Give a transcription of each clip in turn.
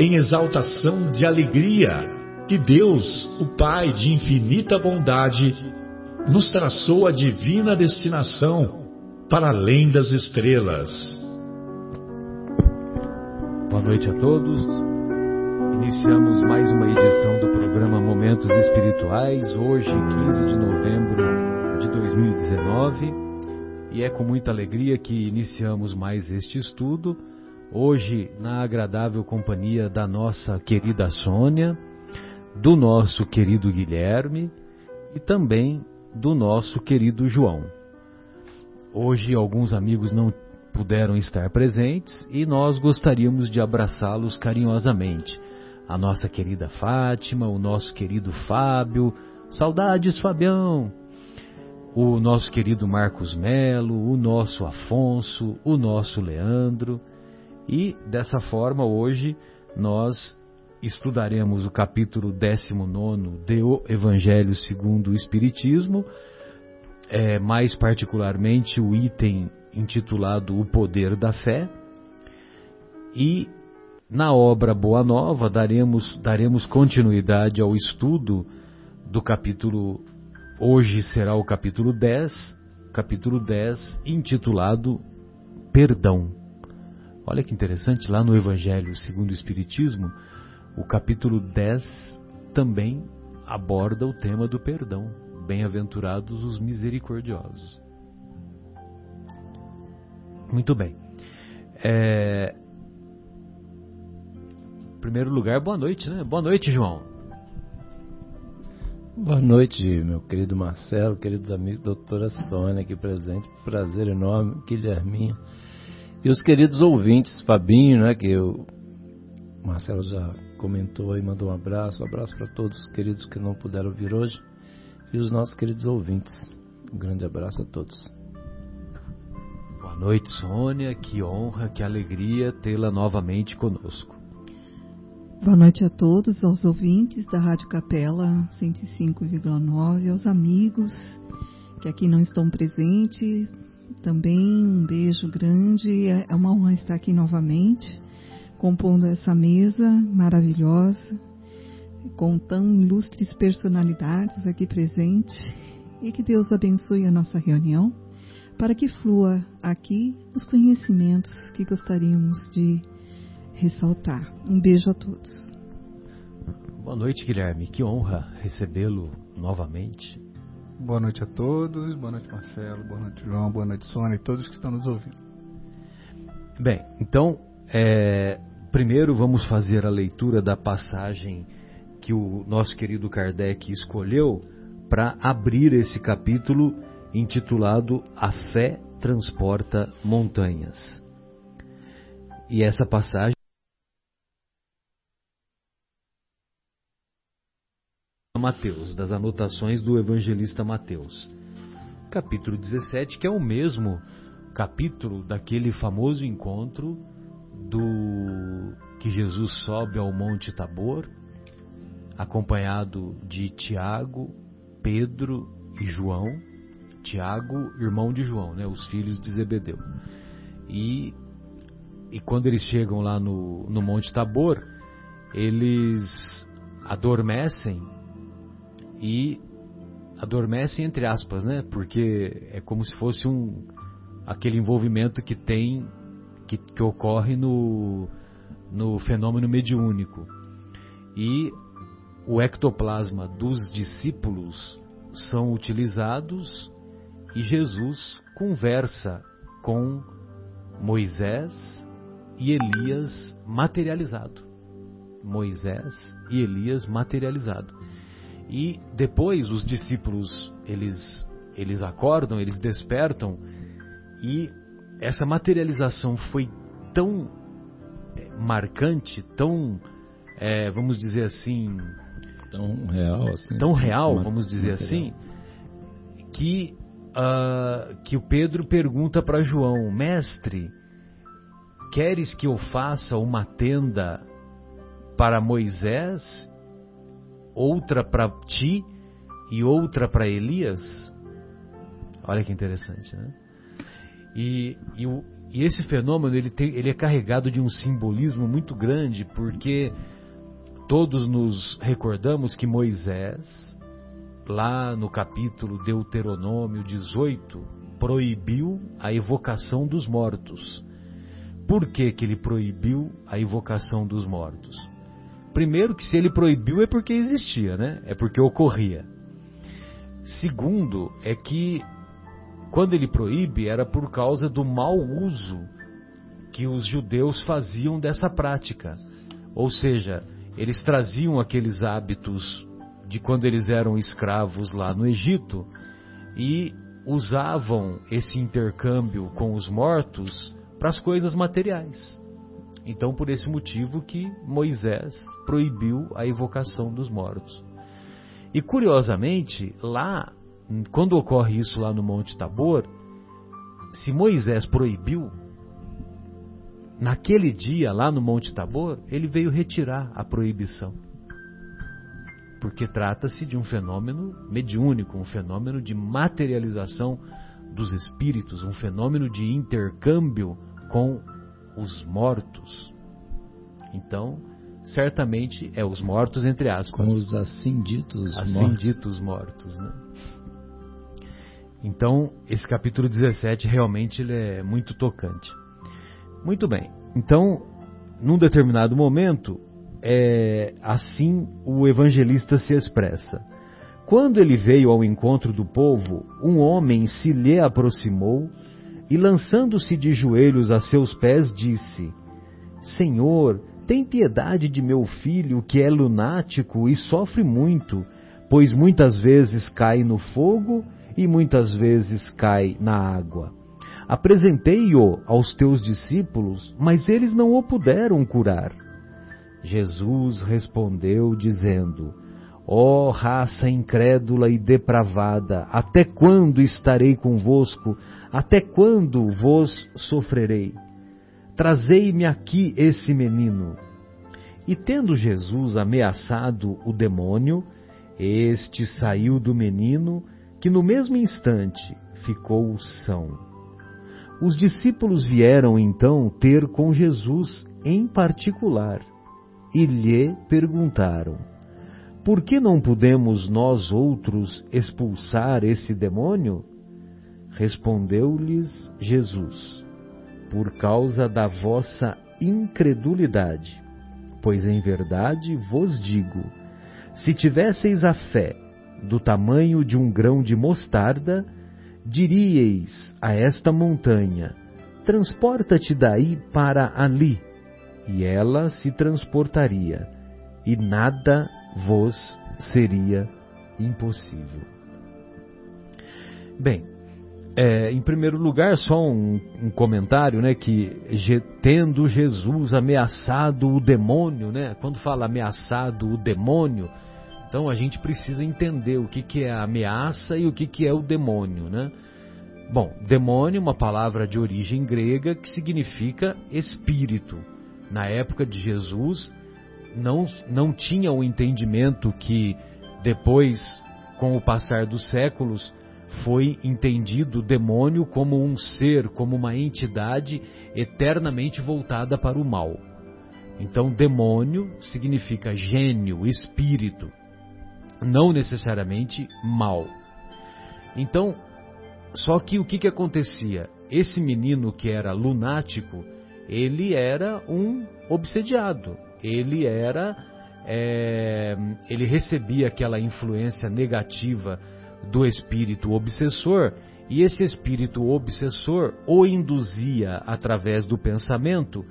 em exaltação de alegria que Deus, o Pai de infinita bondade, nos traçou a divina destinação para além das estrelas. Boa noite a todos. Iniciamos mais uma edição do programa Momentos Espirituais, hoje, 15 de novembro de 2019, e é com muita alegria que iniciamos mais este estudo hoje na agradável companhia da nossa querida Sônia, do nosso querido Guilherme e também do nosso querido João. Hoje alguns amigos não puderam estar presentes e nós gostaríamos de abraçá-los carinhosamente. A nossa querida Fátima, o nosso querido Fábio, saudades Fabião, o nosso querido Marcos Melo, o nosso Afonso, o nosso Leandro, e dessa forma, hoje nós estudaremos o capítulo 19 do Evangelho segundo o Espiritismo, é, mais particularmente o item intitulado O Poder da Fé. E na obra Boa Nova daremos, daremos continuidade ao estudo do capítulo, hoje será o capítulo 10, capítulo 10, intitulado Perdão. Olha que interessante, lá no Evangelho segundo o Espiritismo, o capítulo 10 também aborda o tema do perdão. Bem-aventurados os misericordiosos. Muito bem. É... Em primeiro lugar, boa noite, né? Boa noite, João. Boa noite, meu querido Marcelo, queridos amigos, doutora Sônia aqui presente. Prazer enorme, Guilherminho. E os queridos ouvintes, Fabinho, né, que o Marcelo já comentou e mandou um abraço. Um abraço para todos os queridos que não puderam vir hoje. E os nossos queridos ouvintes. Um grande abraço a todos. Boa noite, Sônia. Que honra, que alegria tê-la novamente conosco. Boa noite a todos, aos ouvintes da Rádio Capela 105,9, aos amigos que aqui não estão presentes, também um beijo grande. É, é uma honra estar aqui novamente, compondo essa mesa maravilhosa, com tão ilustres personalidades aqui presentes. E que Deus abençoe a nossa reunião, para que flua aqui os conhecimentos que gostaríamos de ressaltar. Um beijo a todos. Boa noite, Guilherme. Que honra recebê-lo novamente. Boa noite a todos, boa noite Marcelo, boa noite João, boa noite Sônia e todos que estão nos ouvindo. Bem, então, é, primeiro vamos fazer a leitura da passagem que o nosso querido Kardec escolheu para abrir esse capítulo intitulado A Fé Transporta Montanhas. E essa passagem Mateus, das anotações do evangelista Mateus. Capítulo 17, que é o mesmo capítulo daquele famoso encontro do que Jesus sobe ao Monte Tabor, acompanhado de Tiago, Pedro e João. Tiago, irmão de João, né, os filhos de Zebedeu. E, e quando eles chegam lá no, no Monte Tabor, eles adormecem e adormecem entre aspas, né? Porque é como se fosse um aquele envolvimento que tem que, que ocorre no no fenômeno mediúnico. E o ectoplasma dos discípulos são utilizados e Jesus conversa com Moisés e Elias materializado. Moisés e Elias materializado. E depois os discípulos, eles eles acordam, eles despertam e essa materialização foi tão é, marcante, tão, é, vamos dizer assim, tão real, assim, tão real, vamos dizer assim, que uh, que o Pedro pergunta para João, mestre, queres que eu faça uma tenda para Moisés, outra para ti e outra para Elias? Olha que interessante, né? E, e, e esse fenômeno ele, tem, ele é carregado de um simbolismo muito grande, porque todos nos recordamos que Moisés, lá no capítulo Deuteronômio 18, proibiu a evocação dos mortos. Por que, que ele proibiu a evocação dos mortos? Primeiro, que se ele proibiu é porque existia, né? É porque ocorria. Segundo, é que quando ele proíbe, era por causa do mau uso que os judeus faziam dessa prática. Ou seja, eles traziam aqueles hábitos de quando eles eram escravos lá no Egito e usavam esse intercâmbio com os mortos para as coisas materiais. Então, por esse motivo que Moisés proibiu a evocação dos mortos. E curiosamente, lá quando ocorre isso lá no Monte Tabor, se Moisés proibiu, naquele dia lá no Monte Tabor, ele veio retirar a proibição. Porque trata-se de um fenômeno mediúnico, um fenômeno de materialização dos espíritos, um fenômeno de intercâmbio com os mortos. Então, certamente é os mortos entre aspas. Com os assim ditos assim mortos. ditos mortos, né? Então, esse capítulo 17 realmente ele é muito tocante. Muito bem. Então, num determinado momento, é, assim o evangelista se expressa. Quando ele veio ao encontro do povo, um homem se lhe aproximou e, lançando-se de joelhos a seus pés, disse: Senhor, tem piedade de meu filho que é lunático e sofre muito, pois muitas vezes cai no fogo e muitas vezes cai na água. Apresentei-o aos teus discípulos, mas eles não o puderam curar. Jesus respondeu, dizendo: Ó oh, raça incrédula e depravada, até quando estarei convosco? Até quando vos sofrerei? Trazei-me aqui esse menino. E tendo Jesus ameaçado o demônio, este saiu do menino que no mesmo instante ficou são. Os discípulos vieram então ter com Jesus em particular e lhe perguntaram: Por que não podemos nós outros expulsar esse demônio? Respondeu-lhes Jesus: Por causa da vossa incredulidade. Pois em verdade vos digo: se tivesseis a fé do tamanho de um grão de mostarda, diríeis a esta montanha: Transporta-te daí para ali, e ela se transportaria, e nada vos seria impossível. Bem, é, em primeiro lugar, só um, um, comentário, né, que tendo Jesus ameaçado o demônio, né, quando fala ameaçado o demônio, então a gente precisa entender o que, que é a ameaça e o que, que é o demônio, né? Bom, demônio uma palavra de origem grega que significa espírito. Na época de Jesus, não, não tinha o entendimento que depois, com o passar dos séculos, foi entendido o demônio como um ser, como uma entidade eternamente voltada para o mal. Então, demônio significa gênio, espírito não necessariamente mal. Então, só que o que, que acontecia? Esse menino que era lunático, ele era um obsediado, ele era é, ele recebia aquela influência negativa do espírito obsessor e esse espírito obsessor o induzia através do pensamento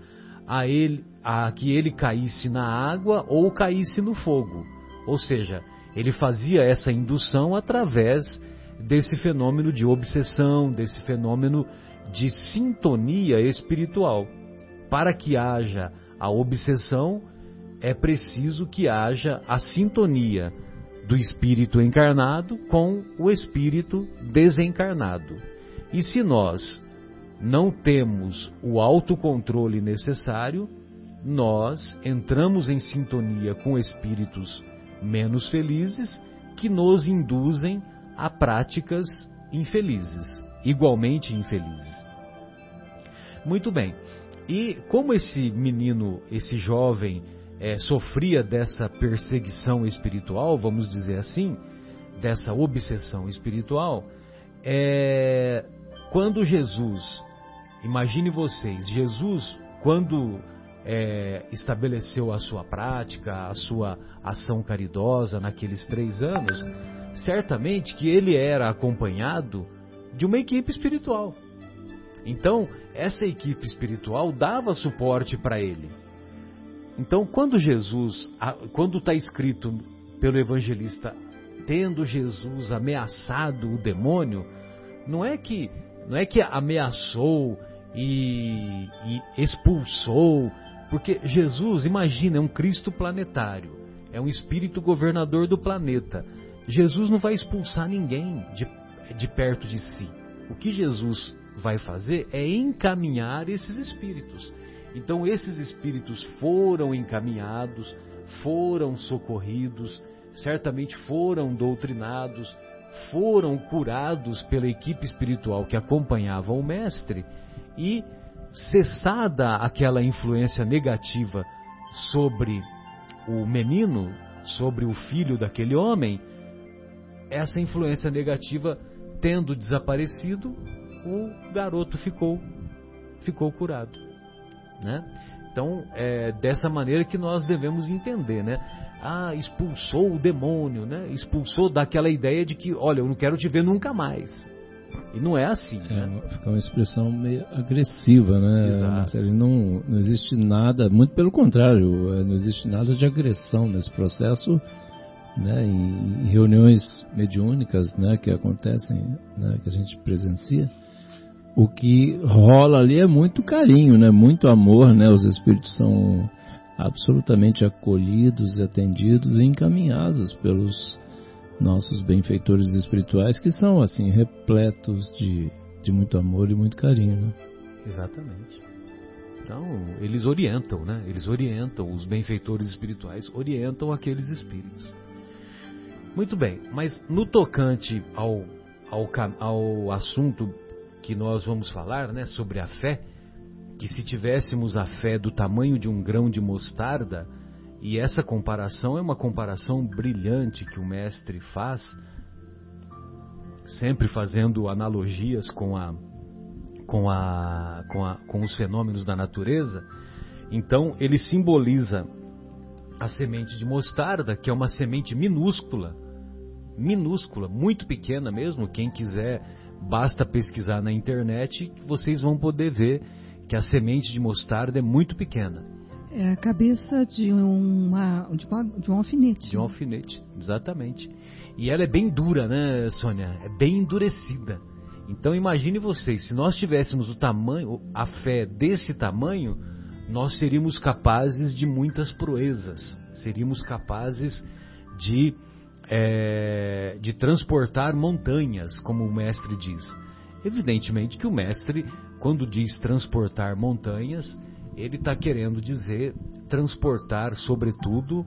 a ele a que ele caísse na água ou caísse no fogo. Ou seja, ele fazia essa indução através desse fenômeno de obsessão, desse fenômeno de sintonia espiritual. Para que haja a obsessão, é preciso que haja a sintonia do espírito encarnado com o espírito desencarnado. E se nós não temos o autocontrole necessário, nós entramos em sintonia com espíritos menos felizes que nos induzem a práticas infelizes, igualmente infelizes. Muito bem. E como esse menino, esse jovem, é, sofria dessa perseguição espiritual, vamos dizer assim, dessa obsessão espiritual, é, quando Jesus, imagine vocês, Jesus, quando é, estabeleceu a sua prática, a sua ação caridosa naqueles três anos, certamente que ele era acompanhado de uma equipe espiritual. Então, essa equipe espiritual dava suporte para ele. Então, quando Jesus, quando está escrito pelo evangelista, tendo Jesus ameaçado o demônio, não é que não é que ameaçou e, e expulsou, porque Jesus, imagina, é um Cristo planetário, é um espírito governador do planeta. Jesus não vai expulsar ninguém de, de perto de si. O que Jesus vai fazer é encaminhar esses espíritos. Então, esses espíritos foram encaminhados, foram socorridos, certamente foram doutrinados, foram curados pela equipe espiritual que acompanhava o Mestre e, cessada aquela influência negativa sobre o menino, sobre o filho daquele homem, essa influência negativa tendo desaparecido, o garoto ficou ficou curado. Né? Então, é dessa maneira que nós devemos entender, né? Ah, expulsou o demônio, né? Expulsou daquela ideia de que, olha, eu não quero te ver nunca mais. E não é assim. É, né? Fica uma expressão meio agressiva, né, Exato. Não, não existe nada, muito pelo contrário, é, não existe nada de agressão nesse processo, né? Em reuniões mediúnicas, né, que acontecem, né, que a gente presencia o que rola ali é muito carinho, né? Muito amor, né? Os espíritos são absolutamente acolhidos, atendidos e encaminhados pelos nossos benfeitores espirituais que são assim repletos de, de muito amor e muito carinho, né? Exatamente. Então, eles orientam, né? Eles orientam, os benfeitores espirituais orientam aqueles espíritos. Muito bem, mas no tocante ao, ao, ao assunto que nós vamos falar, né, sobre a fé, que se tivéssemos a fé do tamanho de um grão de mostarda, e essa comparação é uma comparação brilhante que o mestre faz, sempre fazendo analogias com a com a com, a, com os fenômenos da natureza. Então, ele simboliza a semente de mostarda, que é uma semente minúscula, minúscula, muito pequena mesmo. Quem quiser Basta pesquisar na internet que vocês vão poder ver que a semente de mostarda é muito pequena. É a cabeça de, uma, de, uma, de um alfinete. De um alfinete, exatamente. E ela é bem dura, né, Sônia? É bem endurecida. Então imagine vocês, se nós tivéssemos o tamanho, a fé desse tamanho, nós seríamos capazes de muitas proezas. Seríamos capazes de é, de transportar montanhas, como o mestre diz. Evidentemente que o mestre, quando diz transportar montanhas, ele está querendo dizer transportar, sobretudo,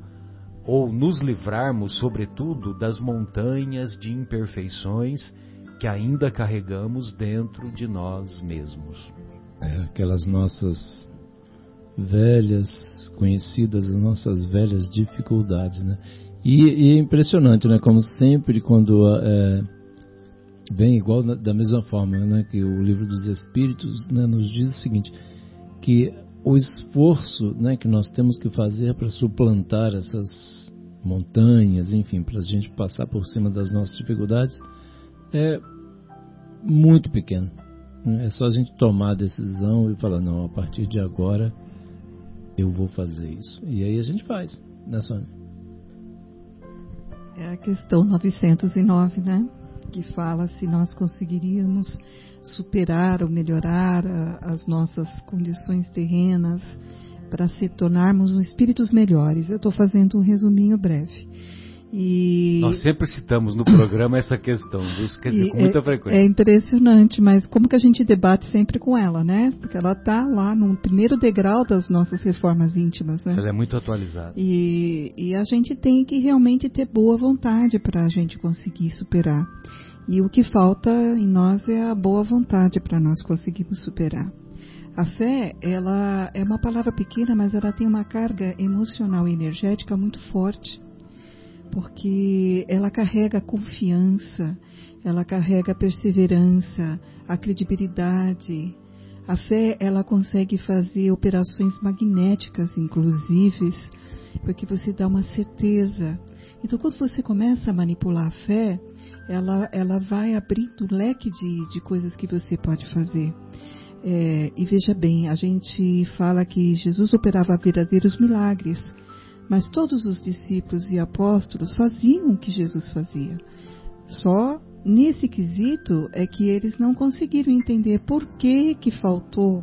ou nos livrarmos, sobretudo, das montanhas de imperfeições que ainda carregamos dentro de nós mesmos. É, aquelas nossas velhas, conhecidas, nossas velhas dificuldades, né? E, e, é impressionante, né? Como sempre, quando é, vem igual da mesma forma, né? Que o livro dos Espíritos né, nos diz o seguinte, que o esforço né, que nós temos que fazer para suplantar essas montanhas, enfim, para a gente passar por cima das nossas dificuldades, é muito pequeno. É só a gente tomar a decisão e falar, não, a partir de agora eu vou fazer isso. E aí a gente faz, né, Sônia? É a questão 909, né? Que fala se nós conseguiríamos superar ou melhorar a, as nossas condições terrenas para se tornarmos espíritos melhores. Eu estou fazendo um resuminho breve. E... Nós sempre citamos no programa essa questão, isso quer dizer, com muita é, frequência. É impressionante, mas como que a gente debate sempre com ela, né? Porque ela está lá no primeiro degrau das nossas reformas íntimas, né? Ela é muito atualizada. E, e a gente tem que realmente ter boa vontade para a gente conseguir superar. E o que falta em nós é a boa vontade para nós conseguirmos superar. A fé, ela é uma palavra pequena, mas ela tem uma carga emocional e energética muito forte porque ela carrega confiança, ela carrega perseverança, a credibilidade. A fé, ela consegue fazer operações magnéticas, inclusive, porque você dá uma certeza. Então, quando você começa a manipular a fé, ela, ela vai abrindo um leque de, de coisas que você pode fazer. É, e veja bem, a gente fala que Jesus operava verdadeiros milagres. Mas todos os discípulos e apóstolos faziam o que Jesus fazia. Só nesse quesito é que eles não conseguiram entender por que que faltou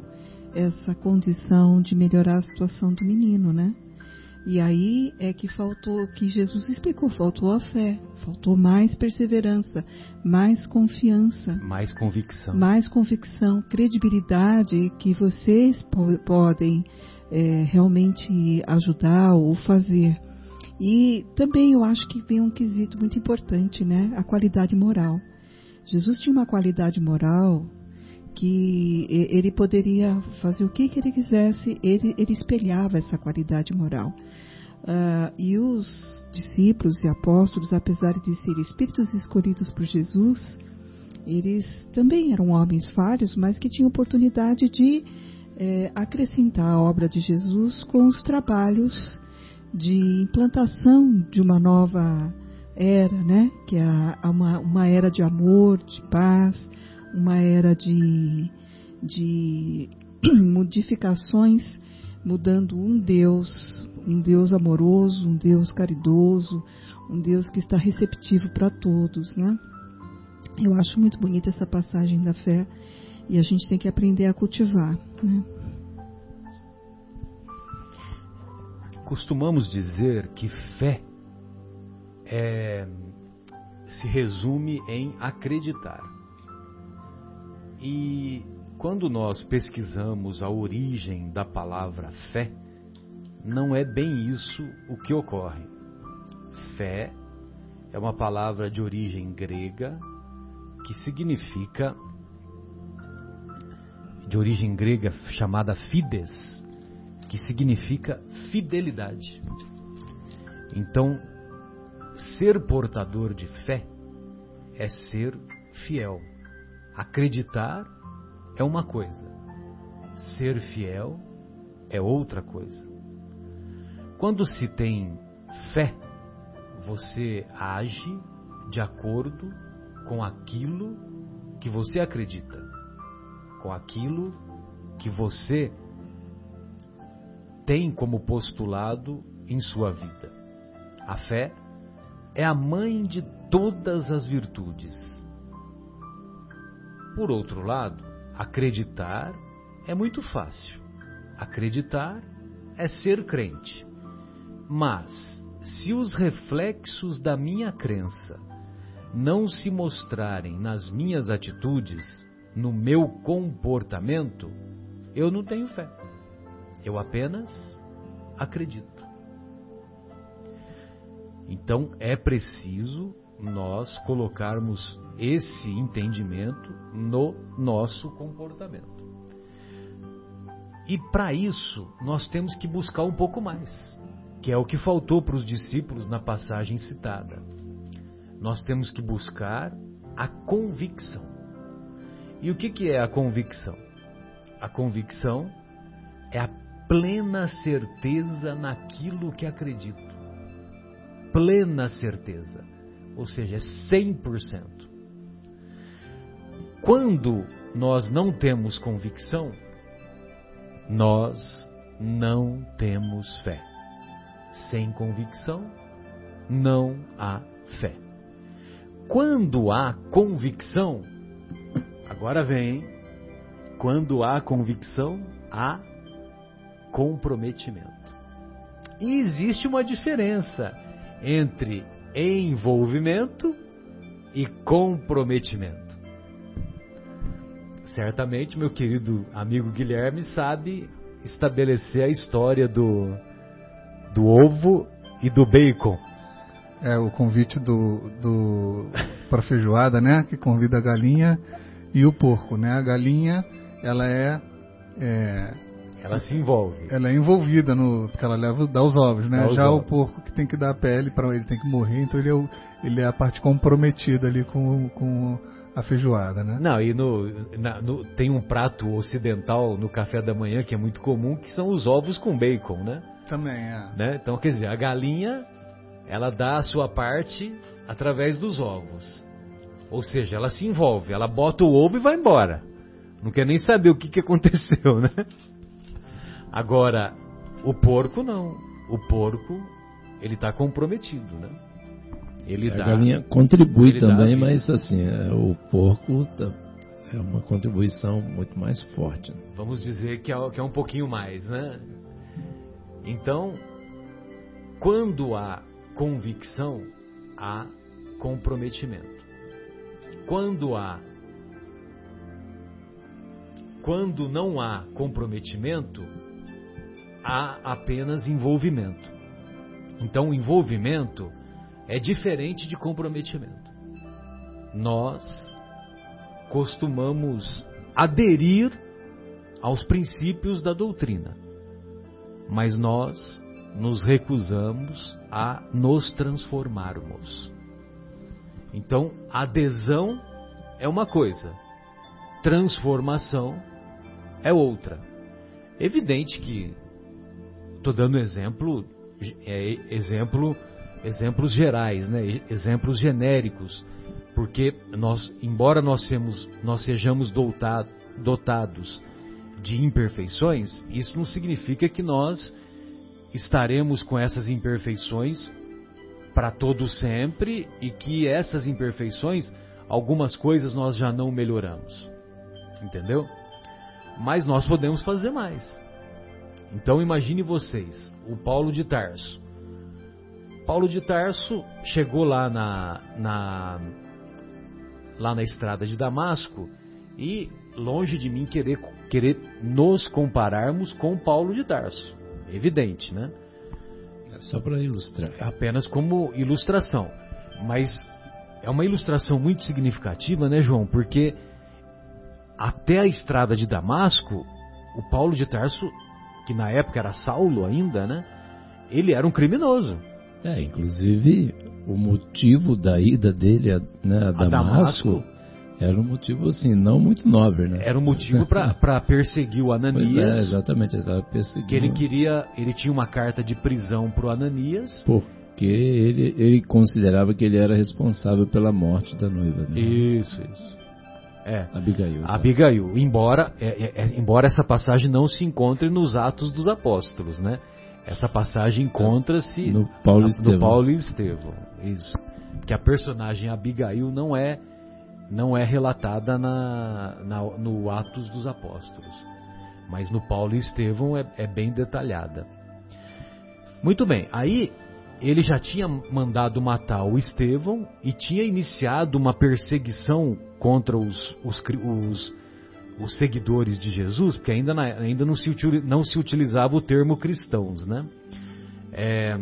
essa condição de melhorar a situação do menino, né? E aí é que faltou, que Jesus explicou, faltou a fé, faltou mais perseverança, mais confiança, mais convicção, mais convicção, credibilidade que vocês podem é, realmente ajudar ou fazer. E também eu acho que vem um quesito muito importante, né? A qualidade moral. Jesus tinha uma qualidade moral que ele poderia fazer o que, que ele quisesse, ele, ele espelhava essa qualidade moral. Uh, e os discípulos e apóstolos, apesar de serem espíritos escolhidos por Jesus, eles também eram homens falhos, mas que tinham oportunidade de é, acrescentar a obra de Jesus com os trabalhos de implantação de uma nova era, né? Que é uma, uma era de amor, de paz, uma era de, de modificações, mudando um Deus, um Deus amoroso, um Deus caridoso, um Deus que está receptivo para todos, né? Eu acho muito bonita essa passagem da fé e a gente tem que aprender a cultivar. Né? Costumamos dizer que fé é, se resume em acreditar. E quando nós pesquisamos a origem da palavra fé, não é bem isso o que ocorre. Fé é uma palavra de origem grega que significa de origem grega chamada fides, que significa fidelidade. Então, ser portador de fé é ser fiel. Acreditar é uma coisa, ser fiel é outra coisa. Quando se tem fé, você age de acordo com aquilo que você acredita com aquilo que você tem como postulado em sua vida. A fé é a mãe de todas as virtudes. Por outro lado, acreditar é muito fácil. Acreditar é ser crente. Mas, se os reflexos da minha crença não se mostrarem nas minhas atitudes, no meu comportamento, eu não tenho fé. Eu apenas acredito. Então é preciso nós colocarmos esse entendimento no nosso comportamento. E para isso nós temos que buscar um pouco mais, que é o que faltou para os discípulos na passagem citada. Nós temos que buscar a convicção. E o que, que é a convicção? A convicção é a plena certeza naquilo que acredito. Plena certeza. Ou seja, é 100%. Quando nós não temos convicção, nós não temos fé. Sem convicção, não há fé. Quando há convicção, agora vem, quando há convicção, há comprometimento. E existe uma diferença entre envolvimento e comprometimento. Certamente, meu querido amigo Guilherme sabe estabelecer a história do, do ovo e do bacon. É o convite do, do para feijoada, né? Que convida a galinha e o porco, né? A galinha, ela é, é ela se envolve. Ela é envolvida no porque ela leva dá os ovos, né? Já ovos. o porco que tem que dar a pele para ele tem que morrer, então ele é, o, ele é a parte comprometida ali com, com a feijoada, né? Não, e no, na, no, tem um prato ocidental no café da manhã que é muito comum, que são os ovos com bacon, né? Também é. Né? Então, quer dizer, a galinha ela dá a sua parte através dos ovos. Ou seja, ela se envolve, ela bota o ovo e vai embora. Não quer nem saber o que, que aconteceu, né? Agora, o porco não. O porco, ele está comprometido, né? Ele a dá, galinha contribui também, mas assim, é, o porco tá, é uma contribuição muito mais forte. Né? Vamos dizer que é, que é um pouquinho mais, né? Então, quando há convicção, há comprometimento. Quando há quando não há comprometimento, há apenas envolvimento. Então, envolvimento é diferente de comprometimento. Nós costumamos aderir aos princípios da doutrina, mas nós nos recusamos a nos transformarmos. Então, adesão é uma coisa, transformação é outra. Evidente que Estou dando exemplo, é, exemplo, exemplos gerais, né? exemplos genéricos, porque nós, embora nós, semos, nós sejamos dotados de imperfeições, isso não significa que nós estaremos com essas imperfeições para todo sempre e que essas imperfeições, algumas coisas nós já não melhoramos. Entendeu? Mas nós podemos fazer mais. Então imagine vocês, o Paulo de Tarso. Paulo de Tarso chegou lá na, na, lá na estrada de Damasco e longe de mim querer, querer nos compararmos com Paulo de Tarso. Evidente, né? Só para ilustrar. Apenas como ilustração. Mas é uma ilustração muito significativa, né, João? Porque até a estrada de Damasco, o Paulo de Tarso que na época era Saulo ainda, né? Ele era um criminoso. É, inclusive o motivo da ida dele a, né, a, a Damasco, Damasco, era um motivo assim, não muito nobre, né? Era um motivo para perseguir o Ananias. É, exatamente, ele estava perseguindo. Que ele queria, ele tinha uma carta de prisão para o Ananias. Porque ele, ele considerava que ele era responsável pela morte da noiva. Né? Isso, isso. É. Abigail. Abigail. Embora, é, é, é, embora essa passagem não se encontre nos Atos dos Apóstolos, né? Essa passagem encontra-se no Paulo, Estevão. no Paulo e Estevão. Isso. Que a personagem Abigail não é não é relatada na, na, no Atos dos Apóstolos. Mas no Paulo e Estevão é, é bem detalhada. Muito bem, aí ele já tinha mandado matar o Estevão e tinha iniciado uma perseguição contra os, os, os, os seguidores de Jesus, porque ainda, na, ainda não, se, não se utilizava o termo cristãos, né? É,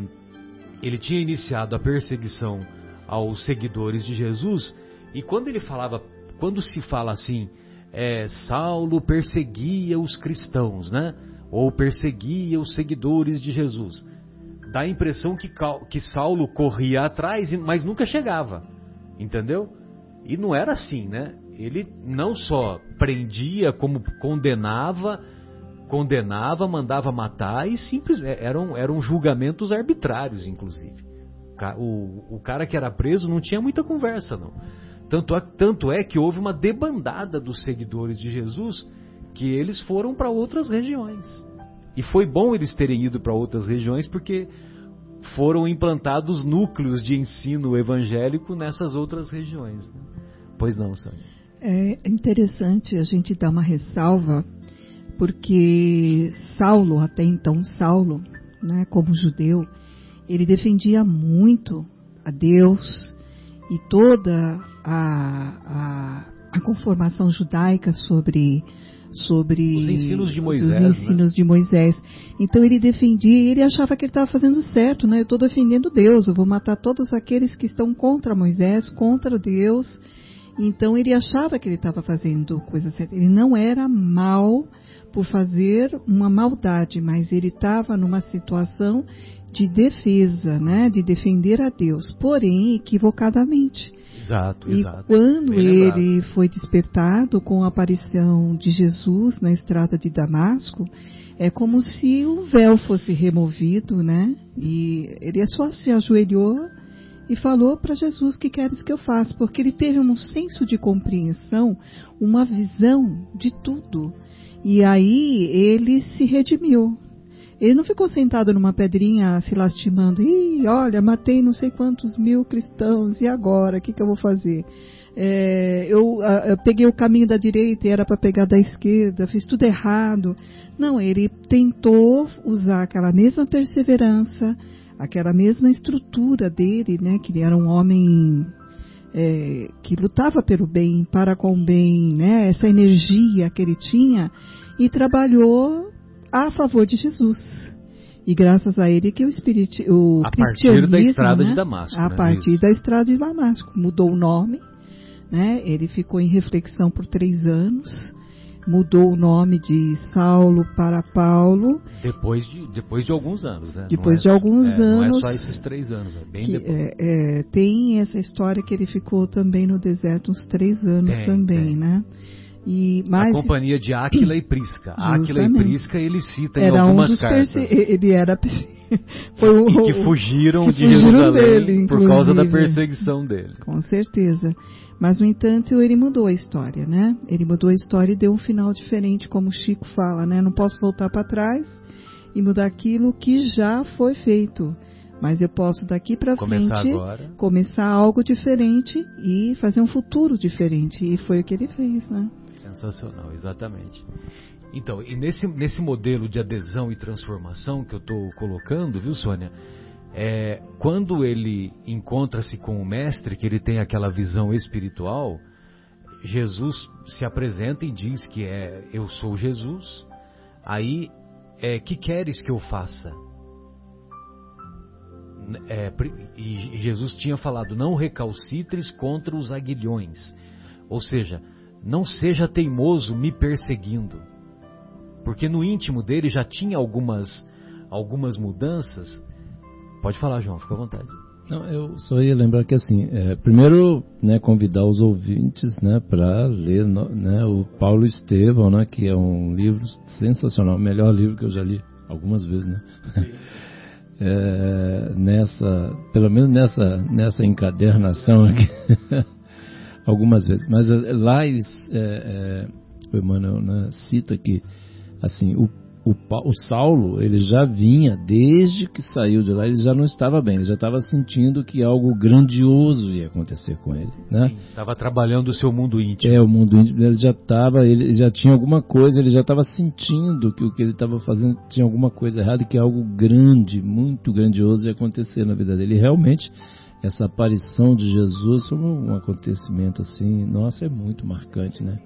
ele tinha iniciado a perseguição aos seguidores de Jesus e quando ele falava, quando se fala assim, é, Saulo perseguia os cristãos, né? Ou perseguia os seguidores de Jesus dá a impressão que, que Saulo corria atrás, mas nunca chegava. Entendeu? E não era assim, né? Ele não só prendia, como condenava, condenava, mandava matar e simplesmente eram, eram julgamentos arbitrários, inclusive. O, o cara que era preso não tinha muita conversa, não. Tanto é, tanto é que houve uma debandada dos seguidores de Jesus que eles foram para outras regiões. E foi bom eles terem ido para outras regiões porque foram implantados núcleos de ensino evangélico nessas outras regiões. Né? Pois não, Sônia? É interessante a gente dar uma ressalva, porque Saulo, até então Saulo, né, como judeu, ele defendia muito a Deus e toda a, a, a conformação judaica sobre sobre os ensinos de Moisés. Os ensinos né? de Moisés. Então ele defendia, ele achava que ele estava fazendo certo, né? Eu estou defendendo Deus, eu vou matar todos aqueles que estão contra Moisés, contra Deus. Então ele achava que ele estava fazendo coisa certa. Ele não era mal por fazer uma maldade, mas ele estava numa situação de defesa, né? De defender a Deus, porém equivocadamente. Exato, e exato. quando Bem ele lembrado. foi despertado com a aparição de Jesus na estrada de Damasco, é como se o véu fosse removido, né? E ele só se ajoelhou e falou para Jesus: "Que queres que eu faça?" Porque ele teve um senso de compreensão, uma visão de tudo. E aí ele se redimiu, ele não ficou sentado numa pedrinha se lastimando. Ih, olha, matei não sei quantos mil cristãos, e agora? O que, que eu vou fazer? É, eu, eu, peguei o caminho da direita e era para pegar da esquerda, fiz tudo errado. Não, ele tentou usar aquela mesma perseverança, aquela mesma estrutura dele, né, que ele era um homem é, que lutava pelo bem, para com o bem, né, essa energia que ele tinha, e trabalhou a favor de Jesus. E graças a ele que o, espírito, o a cristianismo... da estrada né, de Damasco. A né, partir isso. da estrada de Damasco. Mudou o nome, né? Ele ficou em reflexão por três anos. Mudou o nome de Saulo para Paulo. Depois de, depois de alguns anos, né? Depois é, de alguns é, anos. Não é só esses três anos, é bem que, depois. É, é, tem essa história que ele ficou também no deserto uns três anos tem, também, tem. né? E, mas, a companhia de Áquila e Prisca. Áquila e Prisca ele cita era em algumas um cartas. Ele era foi o, e que fugiram que de fugiram Jerusalém dele, por causa da perseguição dele. Com certeza. Mas no entanto ele mudou a história, né? Ele mudou a história e deu um final diferente, como o Chico fala, né? Não posso voltar para trás e mudar aquilo que já foi feito. Mas eu posso daqui para frente agora. começar algo diferente e fazer um futuro diferente. E foi o que ele fez, né? Sensacional, exatamente. Então, e nesse, nesse modelo de adesão e transformação que eu estou colocando, viu, Sônia? É, quando ele encontra-se com o Mestre, que ele tem aquela visão espiritual, Jesus se apresenta e diz que é eu sou Jesus. Aí, é, que queres que eu faça? É, e Jesus tinha falado: não recalcitres contra os aguilhões. Ou seja, não seja teimoso me perseguindo. Porque no íntimo dele já tinha algumas, algumas mudanças. Pode falar, João, fica à vontade. Não, eu só ia lembrar que assim, é, primeiro, né, convidar os ouvintes, né, para ler, né, o Paulo Estevão, né, que é um livro sensacional, o melhor livro que eu já li algumas vezes, né. É, nessa, pelo menos nessa, nessa encadernação aqui. algumas vezes. Mas eh, lá eles, é, é, o Emmanuel né, cita que assim, o, o, o, Saulo ele já vinha, desde que saiu de lá, ele já não estava bem, ele já estava sentindo que algo grandioso ia acontecer com ele. Né? Estava trabalhando o seu mundo íntimo. É, o mundo íntimo, ele já estava, ele já tinha alguma coisa, ele já estava sentindo que o que ele estava fazendo tinha alguma coisa errada e que algo grande, muito grandioso ia acontecer na vida dele. E realmente essa aparição de Jesus foi um acontecimento assim, nossa, é muito marcante, né?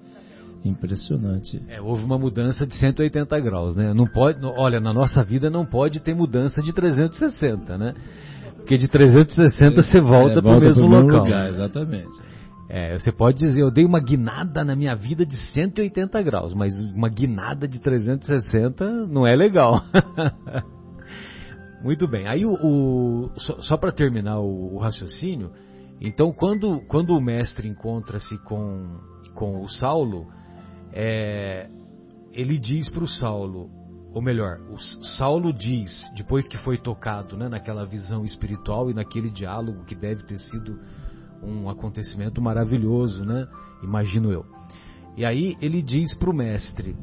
Impressionante. É, houve uma mudança de 180 graus, né? Não pode, olha, na nossa vida não pode ter mudança de 360, né? Porque de 360 é, você volta, é, volta para o mesmo local. Lugar, exatamente. É, você pode dizer, eu dei uma guinada na minha vida de 180 graus, mas uma guinada de 360 não é legal. Muito bem. Aí o, o só, só para terminar o, o, raciocínio, então quando, quando o mestre encontra-se com, com o Saulo, é, ele diz para o Saulo, ou melhor, o Saulo diz, depois que foi tocado né, naquela visão espiritual e naquele diálogo que deve ter sido um acontecimento maravilhoso, né? Imagino eu. E aí ele diz para o mestre: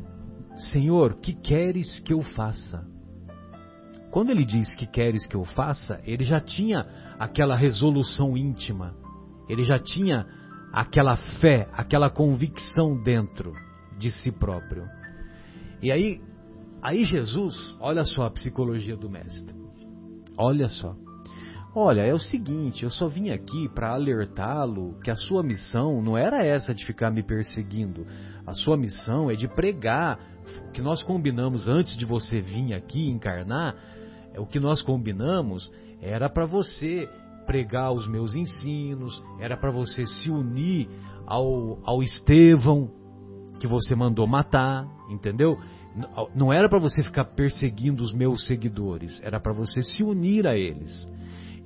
Senhor, que queres que eu faça? Quando ele diz que queres que eu faça, ele já tinha aquela resolução íntima, ele já tinha aquela fé, aquela convicção dentro de si próprio. E aí, aí Jesus, olha só a psicologia do mestre. Olha só. Olha, é o seguinte, eu só vim aqui para alertá-lo que a sua missão não era essa de ficar me perseguindo. A sua missão é de pregar. Que nós combinamos antes de você vir aqui encarnar, o que nós combinamos era para você pregar os meus ensinos, era para você se unir ao, ao Estevão que você mandou matar, entendeu? Não era para você ficar perseguindo os meus seguidores, era para você se unir a eles.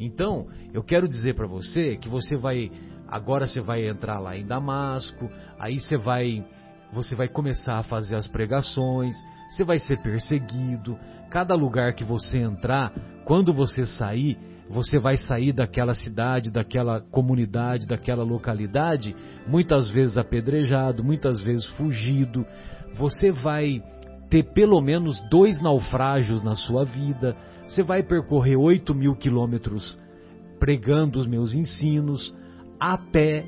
Então, eu quero dizer para você que você vai agora você vai entrar lá em Damasco, aí você vai você vai começar a fazer as pregações, você vai ser perseguido. Cada lugar que você entrar, quando você sair, você vai sair daquela cidade, daquela comunidade, daquela localidade, muitas vezes apedrejado, muitas vezes fugido. Você vai ter pelo menos dois naufrágios na sua vida. Você vai percorrer 8 mil quilômetros pregando os meus ensinos a pé,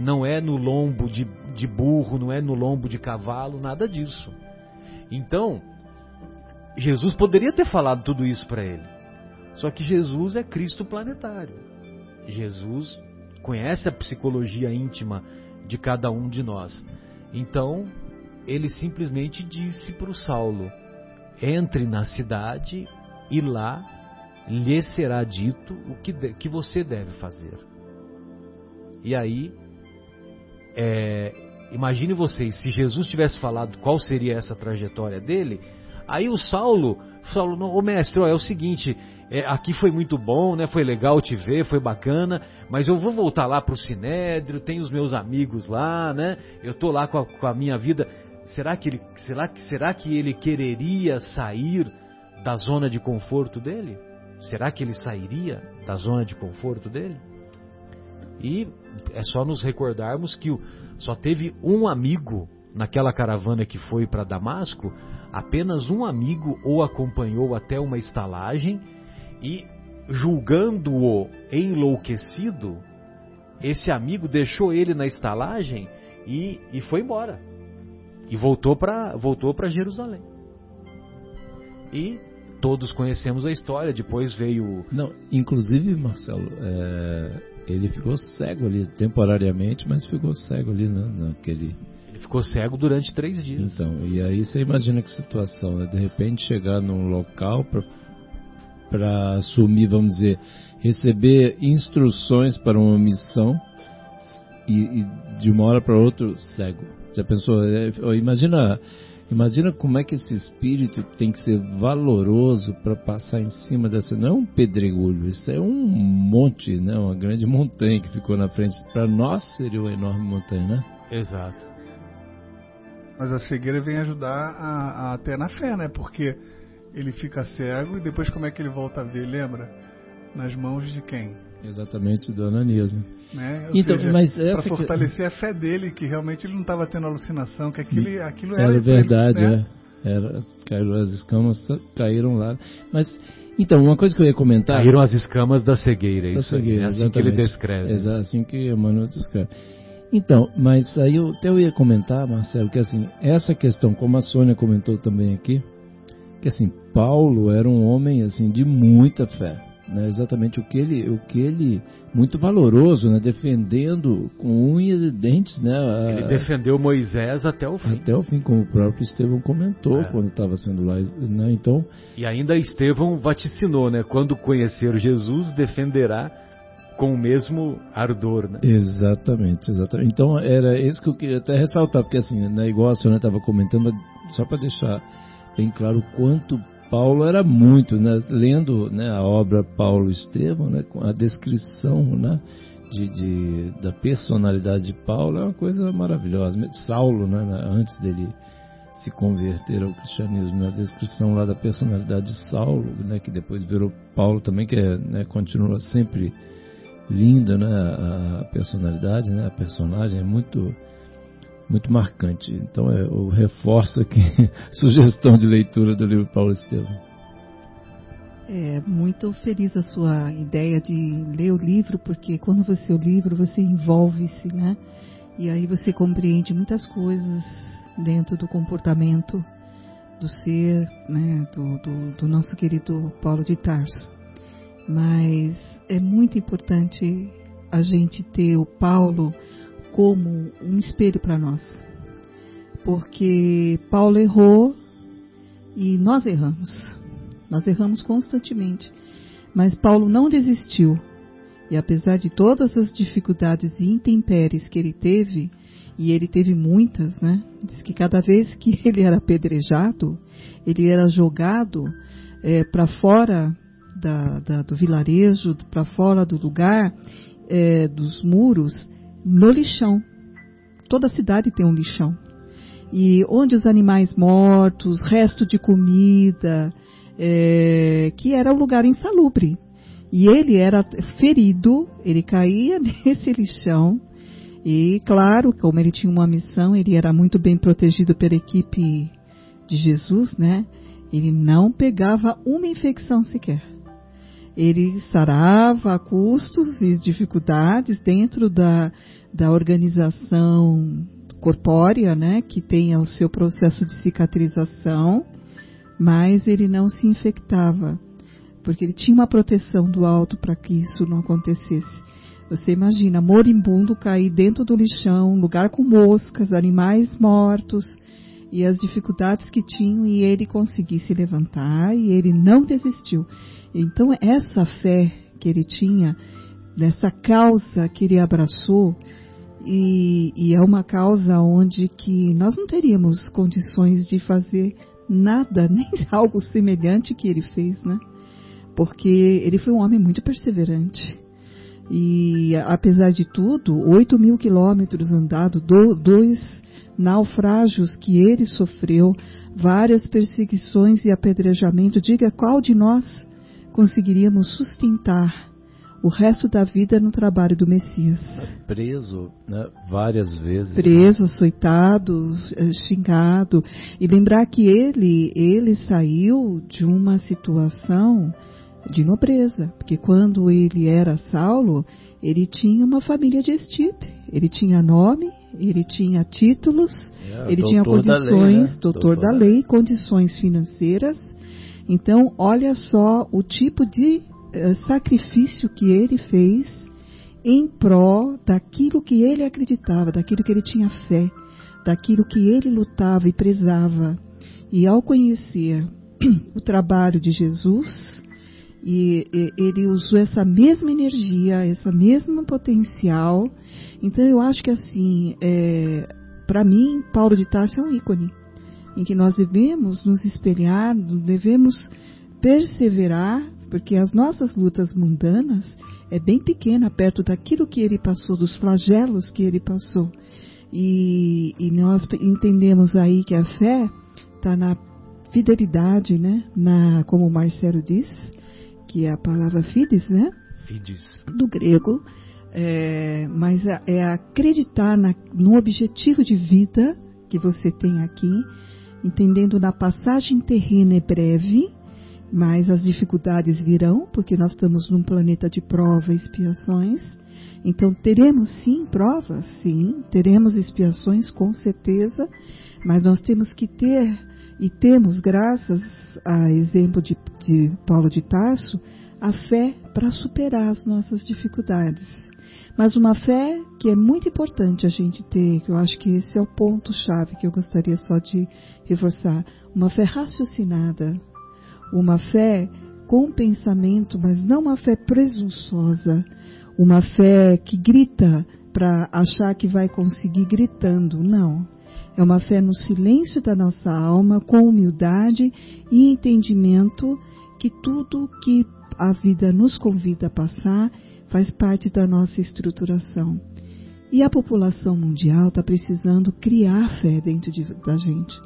não é no lombo de, de burro, não é no lombo de cavalo, nada disso. Então, Jesus poderia ter falado tudo isso para ele. Só que Jesus é Cristo planetário. Jesus conhece a psicologia íntima de cada um de nós. Então, ele simplesmente disse para o Saulo: entre na cidade e lá lhe será dito o que, de, que você deve fazer. E aí, é, imagine vocês, se Jesus tivesse falado qual seria essa trajetória dele, aí o Saulo, Saulo, ô mestre, ó, é o seguinte, é, aqui foi muito bom, né? Foi legal te ver, foi bacana, mas eu vou voltar lá para o Sinédrio, tenho os meus amigos lá, né? Eu tô lá com a, com a minha vida. Será que, ele, será, será que ele quereria sair da zona de conforto dele? Será que ele sairia da zona de conforto dele? E é só nos recordarmos que só teve um amigo naquela caravana que foi para Damasco, apenas um amigo o acompanhou até uma estalagem e julgando-o enlouquecido, esse amigo deixou ele na estalagem e, e foi embora. E voltou para voltou Jerusalém. E todos conhecemos a história, depois veio. Não, inclusive, Marcelo, é, ele ficou cego ali, temporariamente, mas ficou cego ali né, naquele. Ele ficou cego durante três dias. Então, e aí você imagina que situação, né? De repente chegar num local para assumir, vamos dizer, receber instruções para uma missão e, e de uma hora para outra cego. Já pensou? É, imagina, imagina como é que esse espírito tem que ser valoroso para passar em cima dessa. Não é um pedregulho, isso é um monte, né? Uma grande montanha que ficou na frente. Para nós seria uma enorme montanha, né? Exato. Mas a cegueira vem ajudar a, a até na fé, né? Porque ele fica cego e depois como é que ele volta a ver, lembra? Nas mãos de quem? Exatamente, do Ananias, né? né? Então, seja, mas para fortalecer que... a fé dele, que realmente ele não estava tendo alucinação, que aquilo, aquilo era, era verdade, né? é. Era, caiu, as escamas caíram lá. Mas então, uma coisa que eu ia comentar. Caíram as escamas da cegueira, da isso cegueira, é assim exatamente. que ele descreve. É assim que Emmanuel descreve. Então, mas aí eu até eu ia comentar, Marcelo, que assim, essa questão, como a Sônia comentou também aqui, que assim Paulo era um homem assim de muita fé, né? Exatamente o que ele, o que ele muito valoroso, né? Defendendo com unhas e dentes, né? A, ele defendeu Moisés até o fim. Até o fim, como o próprio Estevão comentou é. quando estava sendo lá, né? Então. E ainda Estevão vaticinou, né? Quando conhecer Jesus, defenderá com o mesmo ardor, né? Exatamente, exatamente. Então era isso que eu queria até ressaltar, porque assim, né, igual a senhora estava comentando, só para deixar bem claro o quanto Paulo era muito, né? lendo né, a obra Paulo Estevão, né, a descrição né, de, de, da personalidade de Paulo é uma coisa maravilhosa. Saulo, né, antes dele se converter ao cristianismo, né? a descrição lá da personalidade de Saulo, né, que depois virou Paulo também, que é, né, continua sempre linda, né, a personalidade, né, a personagem é muito muito marcante. Então é, eu reforço aqui sugestão de leitura do livro Paulo Estevam. É muito feliz a sua ideia de ler o livro, porque quando você o livro, você envolve-se, né? E aí você compreende muitas coisas dentro do comportamento do ser, né, do, do, do nosso querido Paulo de Tarso. Mas é muito importante a gente ter o Paulo como um espelho para nós. Porque Paulo errou e nós erramos. Nós erramos constantemente. Mas Paulo não desistiu. E apesar de todas as dificuldades e intempéries que ele teve, e ele teve muitas, né? Diz que cada vez que ele era apedrejado, ele era jogado é, para fora da, da, do vilarejo, para fora do lugar, é, dos muros, no lixão. Toda cidade tem um lixão. E onde os animais mortos, resto de comida, é, que era um lugar insalubre. E ele era ferido, ele caía nesse lixão, e claro, como ele tinha uma missão, ele era muito bem protegido pela equipe de Jesus, né? Ele não pegava uma infecção sequer. Ele sarava a custos e dificuldades dentro da, da organização corpórea, né? Que tenha o seu processo de cicatrização, mas ele não se infectava, porque ele tinha uma proteção do alto para que isso não acontecesse. Você imagina, moribundo cair dentro do lixão, lugar com moscas, animais mortos e as dificuldades que tinham e ele conseguir se levantar e ele não desistiu. Então essa fé que ele tinha, nessa causa que ele abraçou, e, e, é uma causa onde que nós não teríamos condições de fazer nada, nem algo semelhante que ele fez, né? Porque ele foi um homem muito perseverante. E apesar de tudo, 8 mil quilômetros andados, dois naufrágios que ele sofreu, várias perseguições e apedrejamento, diga qual de nós conseguiríamos sustentar o resto da vida no trabalho do Messias. Preso né, várias vezes. Preso, açoitado, eh, xingado. E lembrar que ele, ele saiu de uma situação de nobreza, porque quando ele era Saulo, ele tinha uma família de estipe, ele tinha nome, ele tinha títulos, é, ele tinha condições, lei, né? doutor, doutor, da lei, condições financeiras. Então, olha só o tipo de uh, sacrifício que ele fez em pró daquilo que ele acreditava, daquilo que ele tinha fé, daquilo que ele lutava e prezava. E ao conhecer o trabalho de Jesus, e, ele usou essa mesma energia, essa mesma potencial. Então eu acho que assim, é, para mim, Paulo de Tarso é um ícone em que nós devemos nos espelhar, devemos perseverar, porque as nossas lutas mundanas é bem pequena perto daquilo que ele passou, dos flagelos que ele passou. E, e nós entendemos aí que a fé está na fidelidade, né? Na, como o Marcelo diz, que é a palavra fides, né? Fides. Do grego. É, mas é, acreditar na, no objetivo de vida que você tem aqui, entendendo na passagem terrena é breve, mas as dificuldades virão, porque nós estamos num planeta de prova e expiações. Então teremos sim provas, sim, teremos expiações com certeza, mas nós temos que ter e temos, graças a exemplo de, de Paulo de Tarso, a fé para superar as nossas dificuldades. Mas uma fé que é muito importante a gente ter, que eu acho que esse é o ponto-chave que eu gostaria só de reforçar. Uma fé raciocinada, uma fé com pensamento, mas não uma fé presunçosa, uma fé que grita para achar que vai conseguir gritando. Não. É uma fé no silêncio da nossa alma, com humildade e entendimento que tudo que a vida nos convida a passar faz parte da nossa estruturação. E a população mundial está precisando criar fé dentro de, da gente.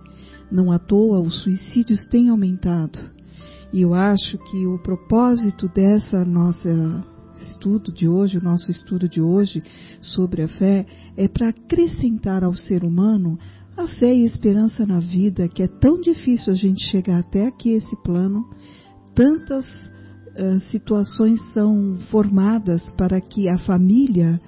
Não à toa os suicídios têm aumentado. E eu acho que o propósito dessa nossa estudo de hoje, o nosso estudo de hoje sobre a fé, é para acrescentar ao ser humano a fé e a esperança na vida, que é tão difícil a gente chegar até aqui esse plano, tantas uh, situações são formadas para que a família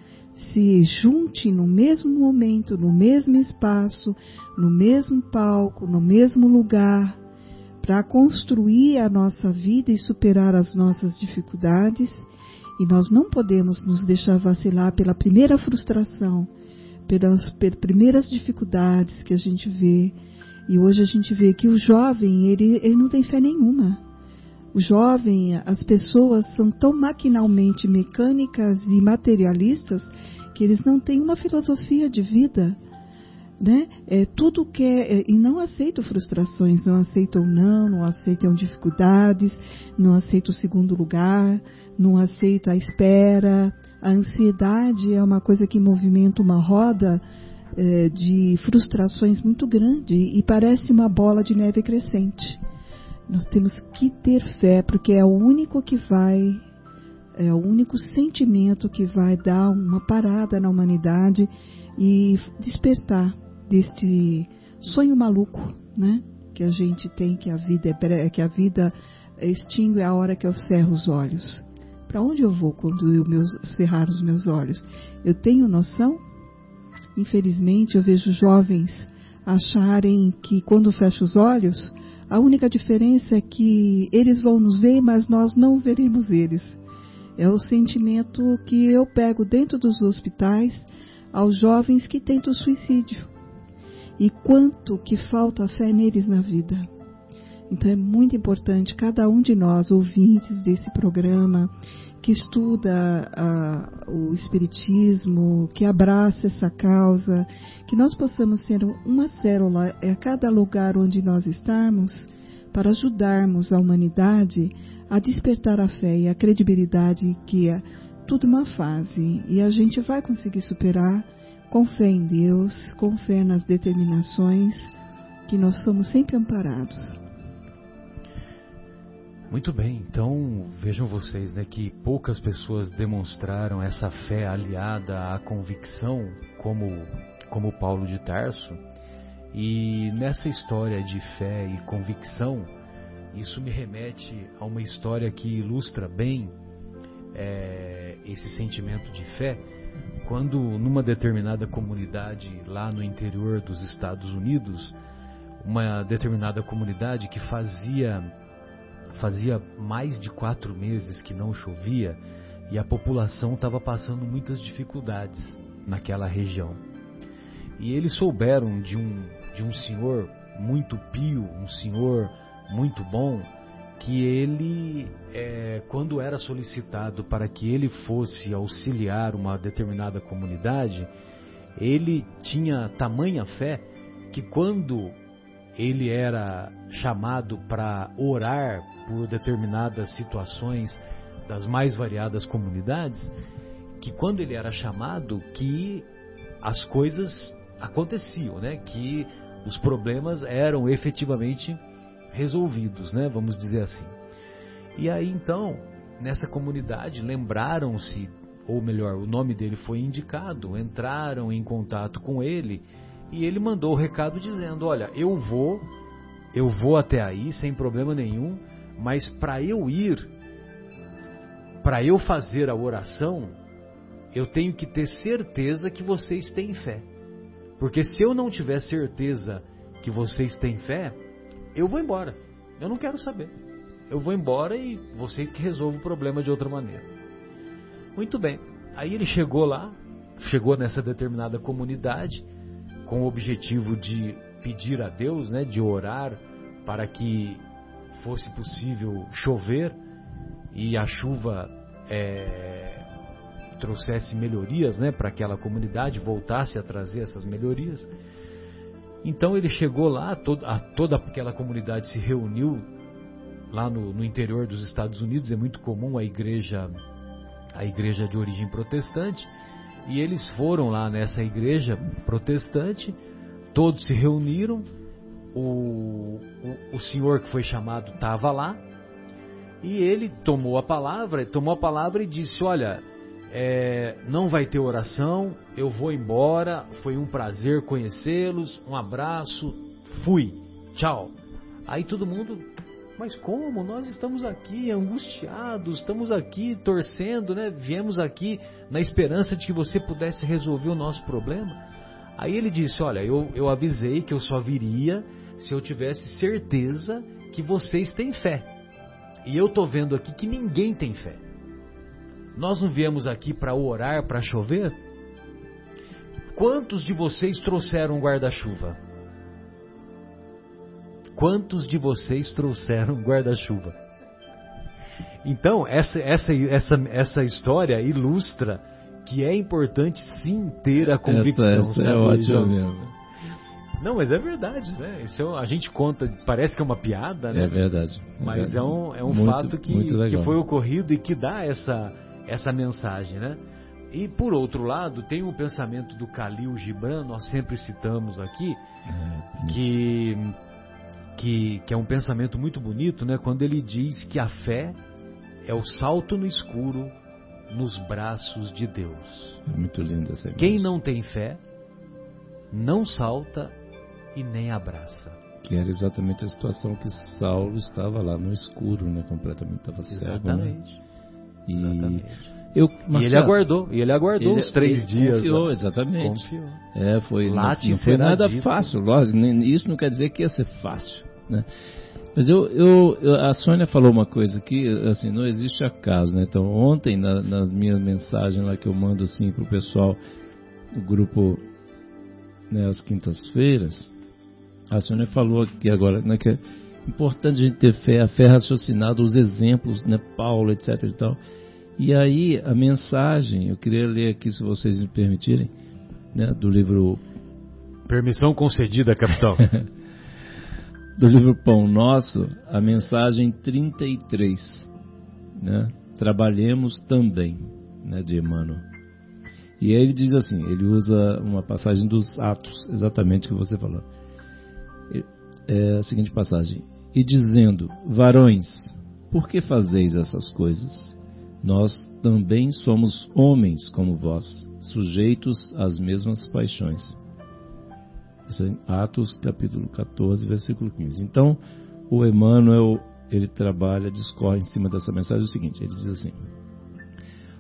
se junte no mesmo momento, no mesmo espaço, no mesmo palco, no mesmo lugar, para construir a nossa vida e superar as nossas dificuldades. E nós não podemos nos deixar vacilar pela primeira frustração, pelas, primeiras dificuldades que a gente vê. E hoje a gente vê que o jovem, ele, ele não tem fé nenhuma. O jovem, as pessoas são tão maquinalmente mecânicas e materialistas que eles não têm uma filosofia de vida. Né? É, tudo que é, é, e não aceitam frustrações, não aceitam não, não aceitam dificuldades, não aceitam o segundo lugar, não aceitam a espera, a ansiedade é uma coisa que movimenta uma roda é, de frustrações muito grande e parece uma bola de neve crescente. Nós temos que ter fé, porque é o único que vai, é o único sentimento que vai dar uma parada na humanidade e despertar deste sonho maluco, né? Que a gente tem que a vida é que a vida extingue a hora que eu cerro os olhos. Para onde eu vou quando eu meus, cerrar os meus olhos? Eu tenho noção? Infelizmente, eu vejo jovens acharem que quando fecho os olhos, a única diferença é que eles vão nos ver, mas nós não veremos eles. É o sentimento que eu pego dentro dos hospitais aos jovens que tentam suicídio. E quanto que falta fé neles na vida. Então é muito importante cada um de nós, ouvintes desse programa, que estuda uh, o Espiritismo, que abraça essa causa, que nós possamos ser uma célula a cada lugar onde nós estarmos, para ajudarmos a humanidade a despertar a fé e a credibilidade que é tudo uma fase e a gente vai conseguir superar com fé em Deus, com fé nas determinações, que nós somos sempre amparados. Muito bem, então vejam vocês né, que poucas pessoas demonstraram essa fé aliada à convicção, como, como Paulo de Tarso. E nessa história de fé e convicção, isso me remete a uma história que ilustra bem é, esse sentimento de fé, quando numa determinada comunidade lá no interior dos Estados Unidos, uma determinada comunidade que fazia Fazia mais de quatro meses que não chovia e a população estava passando muitas dificuldades naquela região. E eles souberam de um, de um senhor muito pio, um senhor muito bom, que ele, é, quando era solicitado para que ele fosse auxiliar uma determinada comunidade, ele tinha tamanha fé que quando ele era chamado para orar por determinadas situações das mais variadas comunidades, que quando ele era chamado, que as coisas aconteciam, né? Que os problemas eram efetivamente resolvidos, né? Vamos dizer assim. E aí então, nessa comunidade, lembraram-se, ou melhor, o nome dele foi indicado, entraram em contato com ele e ele mandou o recado dizendo: Olha, eu vou, eu vou até aí sem problema nenhum, mas para eu ir, para eu fazer a oração, eu tenho que ter certeza que vocês têm fé. Porque se eu não tiver certeza que vocês têm fé, eu vou embora. Eu não quero saber. Eu vou embora e vocês que resolvam o problema de outra maneira. Muito bem. Aí ele chegou lá, chegou nessa determinada comunidade com o objetivo de pedir a Deus, né, de orar para que fosse possível chover e a chuva é, trouxesse melhorias né, para aquela comunidade, voltasse a trazer essas melhorias. Então ele chegou lá, toda, a, toda aquela comunidade se reuniu lá no, no, interior dos Estados Unidos, é muito comum a igreja, a igreja de origem protestante, e eles foram lá nessa igreja protestante, todos se reuniram o, o, senhor que foi chamado estava lá e ele tomou a palavra, tomou a palavra e disse: Olha, é, não vai ter oração, eu vou embora, foi um prazer conhecê-los, um abraço, fui, tchau. Aí todo mundo, mas como? Nós estamos aqui angustiados, estamos aqui torcendo, né? Viemos aqui na esperança de que você pudesse resolver o nosso problema. Aí ele disse: Olha, eu, eu avisei que eu só viria se eu tivesse certeza que vocês têm fé. E eu estou vendo aqui que ninguém tem fé. Nós não viemos aqui para orar, para chover? Quantos de vocês trouxeram guarda-chuva? Quantos de vocês trouxeram guarda-chuva? Então, essa, essa, essa, essa história ilustra que é importante sim ter a convicção. Essa, essa é ótima mesmo. Não, mas é verdade, né? Isso é, a gente conta, parece que é uma piada, né? É verdade. É mas verdade. é um, é um muito, fato que, que foi ocorrido e que dá essa, essa mensagem, né? E por outro lado, tem o pensamento do Khalil Gibran, nós sempre citamos aqui, é, que, que, que é um pensamento muito bonito, né? Quando ele diz que a fé é o salto no escuro nos braços de Deus. É muito linda essa imagem. Quem não tem fé não salta e nem abraça. Que era exatamente a situação que Saulo estava lá no escuro, né? Completamente estava cego. Né? Exatamente. Né? E, exatamente. Eu, e ele aguardou, e ele aguardou ele, os três dias. Confiou, lá. exatamente. Confiou. É, foi, lá não, não foi nada dito. fácil, lógico. Isso não quer dizer que ia ser fácil, né? Mas eu, eu, a Sônia falou uma coisa que, assim, não existe acaso, né? Então, ontem, na, nas minhas mensagens lá que eu mando, assim, pro pessoal do grupo, né, às quintas-feiras, a Sônia falou aqui agora, né, que é importante a gente ter fé, a fé raciocinada, os exemplos, né, Paulo, etc e tal. E aí, a mensagem, eu queria ler aqui, se vocês me permitirem, né, do livro... Permissão concedida, capitão. do livro Pão Nosso, a mensagem 33, né, Trabalhemos também, né, de Emmanuel. E aí ele diz assim, ele usa uma passagem dos Atos, exatamente o que você falou é a seguinte passagem: E dizendo, varões, por que fazeis essas coisas? Nós também somos homens como vós, sujeitos às mesmas paixões. Isso é Atos capítulo 14, versículo 15. Então, o Emmanuel, ele trabalha, discorre em cima dessa mensagem o seguinte, ele diz assim,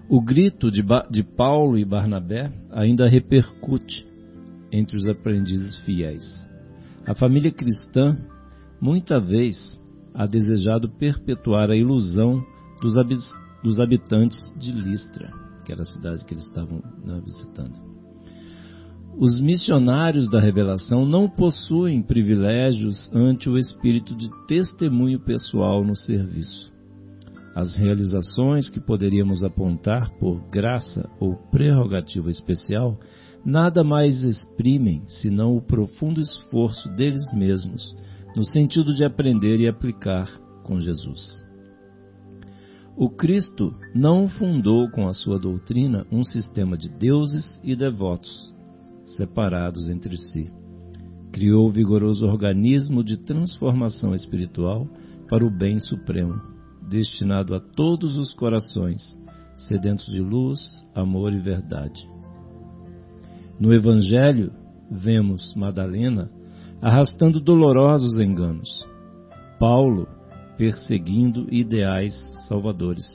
o grito de, de Paulo e Barnabé ainda repercute entre os aprendizes fiéis. A família cristã, muita vez, ha desejado perpetuar a ilusão dos, dos habitantes de Listra, que era a cidade que eles estavam né, visitando. Os missionários da revelação não possuem privilégios ante o espírito de testemunho pessoal no serviço. As realizações que poderíamos apontar por graça ou prerrogativa especial nada mais exprimem senão o profundo esforço deles mesmos no sentido de aprender e aplicar com Jesus. O Cristo não fundou com a sua doutrina um sistema de deuses e devotos separados entre si. Criou o vigoroso organismo de transformação espiritual para o bem supremo, destinado a todos os corações, sedentos de luz, amor e verdade. No Evangelho, vemos Madalena arrastando dolorosos enganos, Paulo perseguindo ideais salvadores,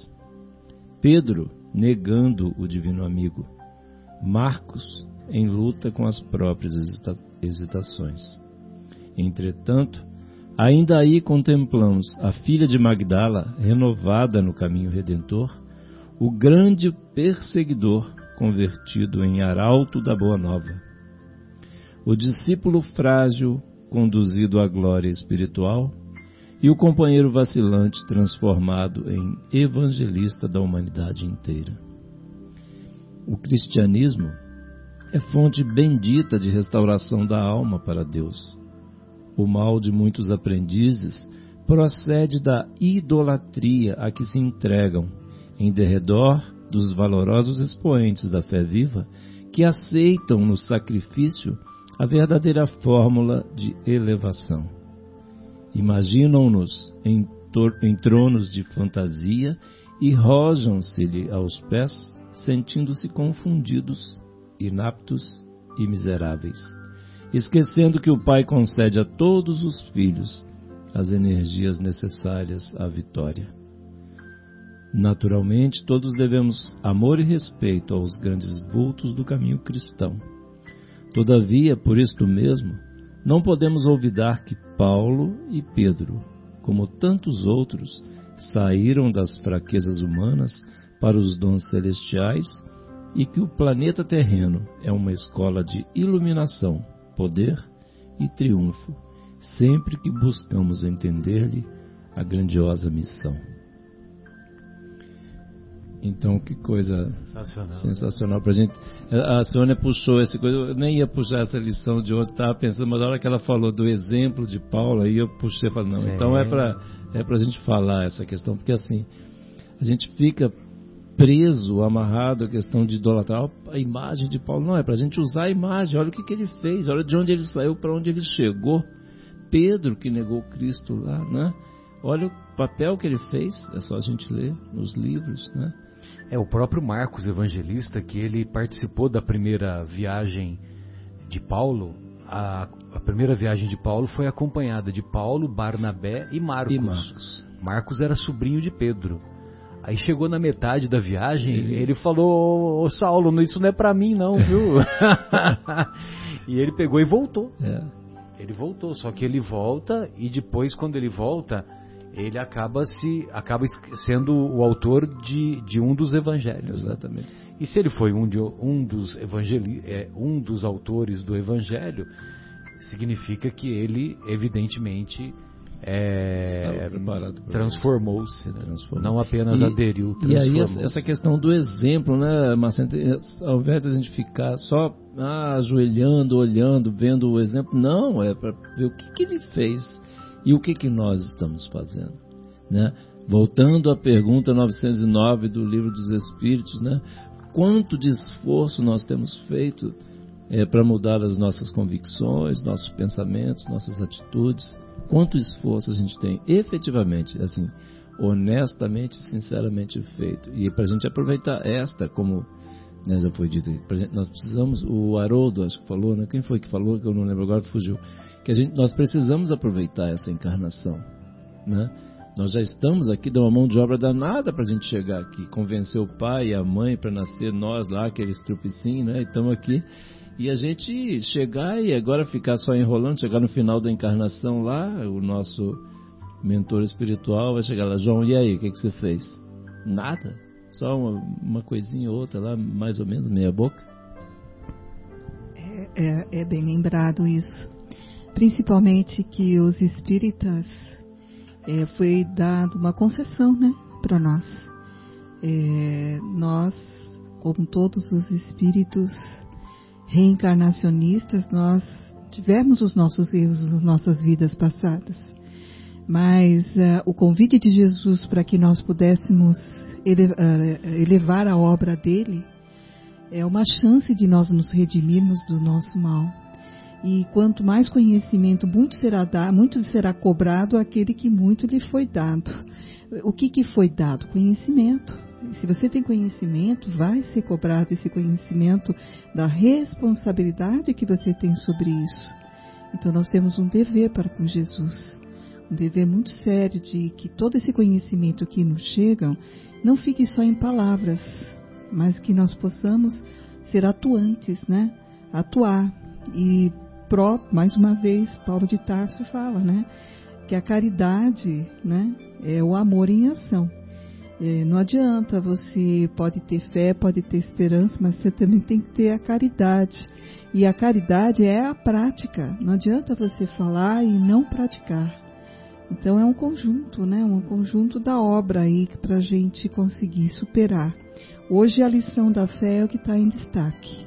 Pedro negando o divino amigo, Marcos em luta com as próprias hesitações. Entretanto, ainda aí contemplamos a filha de Magdala renovada no caminho redentor, o grande perseguidor convertido em arauto da Boa Nova. O discípulo frágil conduzido à glória espiritual e o companheiro vacilante transformado em evangelista da humanidade inteira. O cristianismo é fonte bendita de restauração da alma para Deus. O mal de muitos aprendizes procede da idolatria a que se entregam em derredor dos valorosos expoentes da fé viva que aceitam no sacrifício a verdadeira fórmula de elevação. Imaginam-nos em, em tronos de fantasia e rojam-se-lhe aos pés, sentindo-se confundidos, inaptos e miseráveis, esquecendo que o Pai concede a todos os filhos as energias necessárias à vitória. Naturalmente, todos devemos amor e respeito aos grandes vultos do caminho cristão. Todavia, por isto mesmo, não podemos olvidar que Paulo e Pedro, como tantos outros, saíram das fraquezas humanas para os dons celestiais e que o planeta terreno é uma escola de iluminação, poder e triunfo, sempre que buscamos entender-lhe a grandiosa missão. Então, que coisa sensacional, sensacional para a gente. A Sônia puxou essa coisa, eu nem ia puxar essa lição de ontem, estava pensando, mas na hora que ela falou do exemplo de Paulo, aí eu puxei e falei, não, Sim. então é para é a gente falar essa questão, porque assim, a gente fica preso, amarrado à questão de idolatrar a imagem de Paulo. Não, é para a gente usar a imagem, olha o que, que ele fez, olha de onde ele saiu, para onde ele chegou. Pedro que negou Cristo lá, né? Olha o papel que ele fez, é só a gente ler nos livros, né? É o próprio Marcos Evangelista que ele participou da primeira viagem de Paulo. A, a primeira viagem de Paulo foi acompanhada de Paulo, Barnabé e Marcos. E Marcos. Marcos era sobrinho de Pedro. Aí chegou na metade da viagem, ele, ele falou: Ô Saulo, isso não é para mim, não, viu? e ele pegou e voltou. É. Ele voltou, só que ele volta e depois, quando ele volta, ele acaba se acaba sendo o autor de, de um dos evangelhos. Exatamente. E se ele foi um, de, um, dos evangeli, é, um dos autores do evangelho, significa que ele, evidentemente, é, transformou-se, né? transformou. não apenas e, aderiu. E aí essa questão do exemplo, né, Marcelo? Ao invés de a gente ficar só ah, ajoelhando, olhando, vendo o exemplo, não, é para ver o que, que ele fez e o que, que nós estamos fazendo? Né? Voltando à pergunta 909 do Livro dos Espíritos, né? quanto de esforço nós temos feito é, para mudar as nossas convicções, nossos pensamentos, nossas atitudes? Quanto esforço a gente tem efetivamente, assim, honestamente, sinceramente feito? E para a gente aproveitar esta como né, já foi dito, nós precisamos, o Haroldo acho que falou, né? quem foi que falou, que eu não lembro agora, fugiu que gente, nós precisamos aproveitar essa encarnação, né? Nós já estamos aqui, dá uma mão de obra danada para a gente chegar aqui, convencer o pai e a mãe para nascer nós lá, aqueles trupicinhos, né? Estamos aqui e a gente chegar e agora ficar só enrolando, chegar no final da encarnação lá, o nosso mentor espiritual vai chegar lá, João, e aí, o que, que você fez? Nada, só uma, uma coisinha ou outra lá, mais ou menos, meia boca. É, é, é bem lembrado isso principalmente que os espíritas é, foi dado uma concessão, né, para nós. É, nós, como todos os espíritos reencarnacionistas, nós tivemos os nossos erros nas nossas vidas passadas. Mas uh, o convite de Jesus para que nós pudéssemos elevar a obra dele é uma chance de nós nos redimirmos do nosso mal. E quanto mais conhecimento, muito será dado, muito será cobrado aquele que muito lhe foi dado. O que, que foi dado? Conhecimento. Se você tem conhecimento, vai ser cobrado esse conhecimento da responsabilidade que você tem sobre isso. Então nós temos um dever para com Jesus, um dever muito sério de que todo esse conhecimento que nos chega não fique só em palavras, mas que nós possamos ser atuantes, né? Atuar e mais uma vez, Paulo de Tarso fala, né? Que a caridade, né? É o amor em ação. É, não adianta, você pode ter fé, pode ter esperança, mas você também tem que ter a caridade. E a caridade é a prática. Não adianta você falar e não praticar. Então é um conjunto, né? Um conjunto da obra aí para a gente conseguir superar. Hoje a lição da fé é o que está em destaque,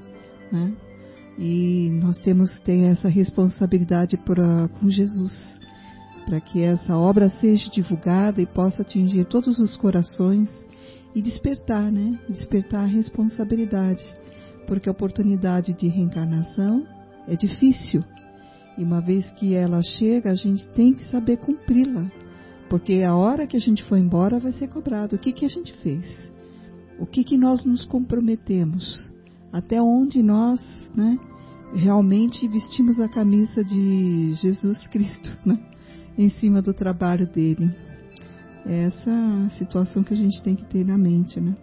né? E nós temos que ter essa responsabilidade pra, com Jesus, para que essa obra seja divulgada e possa atingir todos os corações e despertar, né? Despertar a responsabilidade, porque a oportunidade de reencarnação é difícil. E uma vez que ela chega, a gente tem que saber cumpri-la. Porque a hora que a gente for embora vai ser cobrado. O que, que a gente fez? O que, que nós nos comprometemos? Até onde nós né, realmente vestimos a camisa de Jesus Cristo né, em cima do trabalho dele? É essa situação que a gente tem que ter na mente, né?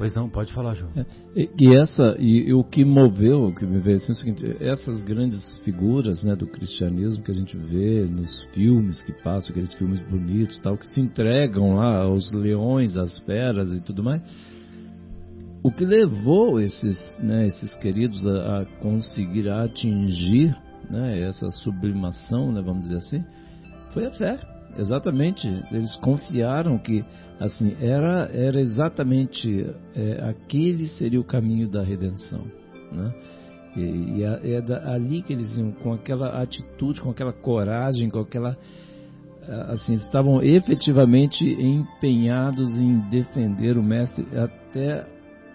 Pois não, pode falar, João. É, e, e, essa e, e, o que moveu, o que me veio assim, é o seguinte, essas grandes figuras, né, do cristianismo que a gente vê nos filmes que passam, aqueles filmes bonitos, tal, que se entregam lá aos leões, às feras e tudo mais. O que levou esses, né, esses queridos a, a conseguir atingir, né, essa sublimação, né, vamos dizer assim, foi a fé. Exatamente, eles confiaram que assim era era exatamente é, aquele seria o caminho da redenção, né? E, e é, da, ali que eles iam com aquela atitude, com aquela coragem, com aquela assim estavam efetivamente empenhados em defender o mestre até